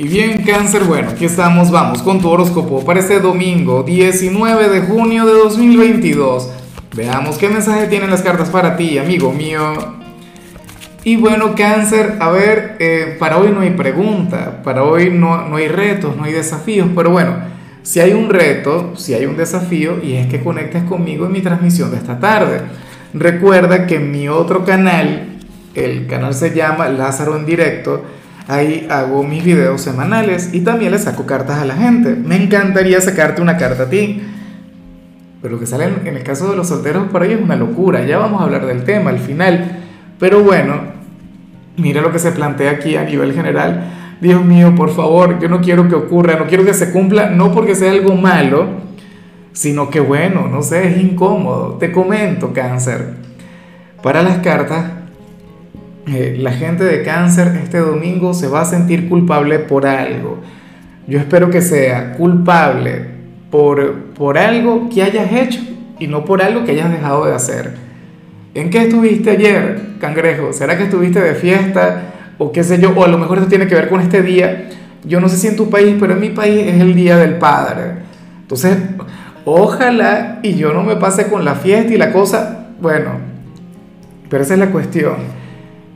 Y bien, cáncer, bueno, aquí estamos, vamos con tu horóscopo para este domingo 19 de junio de 2022. Veamos qué mensaje tienen las cartas para ti, amigo mío. Y bueno, cáncer, a ver, eh, para hoy no hay pregunta, para hoy no, no hay retos, no hay desafíos, pero bueno, si hay un reto, si hay un desafío, y es que conectes conmigo en mi transmisión de esta tarde. Recuerda que en mi otro canal, el canal se llama Lázaro en directo, Ahí hago mis videos semanales y también le saco cartas a la gente. Me encantaría sacarte una carta a ti. Pero lo que sale en el caso de los solteros por ahí es una locura. Ya vamos a hablar del tema al final. Pero bueno, mira lo que se plantea aquí a nivel general. Dios mío, por favor, yo no quiero que ocurra, no quiero que se cumpla, no porque sea algo malo, sino que bueno, no sé, es incómodo. Te comento, cáncer. Para las cartas, la gente de cáncer este domingo se va a sentir culpable por algo. Yo espero que sea culpable por, por algo que hayas hecho y no por algo que hayas dejado de hacer. ¿En qué estuviste ayer, cangrejo? ¿Será que estuviste de fiesta o qué sé yo? O a lo mejor esto tiene que ver con este día. Yo no sé si en tu país, pero en mi país es el Día del Padre. Entonces, ojalá y yo no me pase con la fiesta y la cosa. Bueno, pero esa es la cuestión.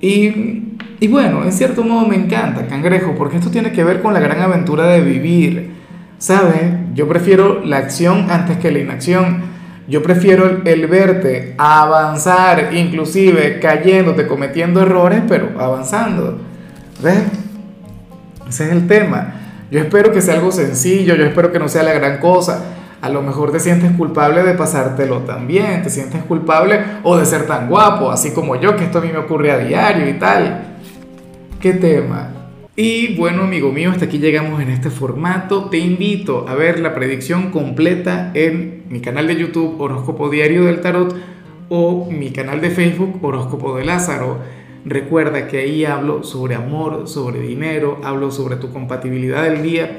Y, y, bueno, en cierto modo me encanta, cangrejo, porque esto tiene que ver con la gran aventura de vivir. ¿Sabes? Yo prefiero la acción antes que la inacción. Yo prefiero el, verte avanzar, inclusive cayéndote, cometiendo errores, pero avanzando. ¿Ves? Ese es el tema. Yo espero que sea algo sencillo, yo espero que no sea la gran cosa a lo mejor te sientes culpable de pasártelo también, te sientes culpable o de ser tan guapo, así como yo, que esto a mí me ocurre a diario y tal. ¿Qué tema? Y bueno, amigo mío, hasta aquí llegamos en este formato. Te invito a ver la predicción completa en mi canal de YouTube Horóscopo Diario del Tarot o mi canal de Facebook Horóscopo de Lázaro. Recuerda que ahí hablo sobre amor, sobre dinero, hablo sobre tu compatibilidad del día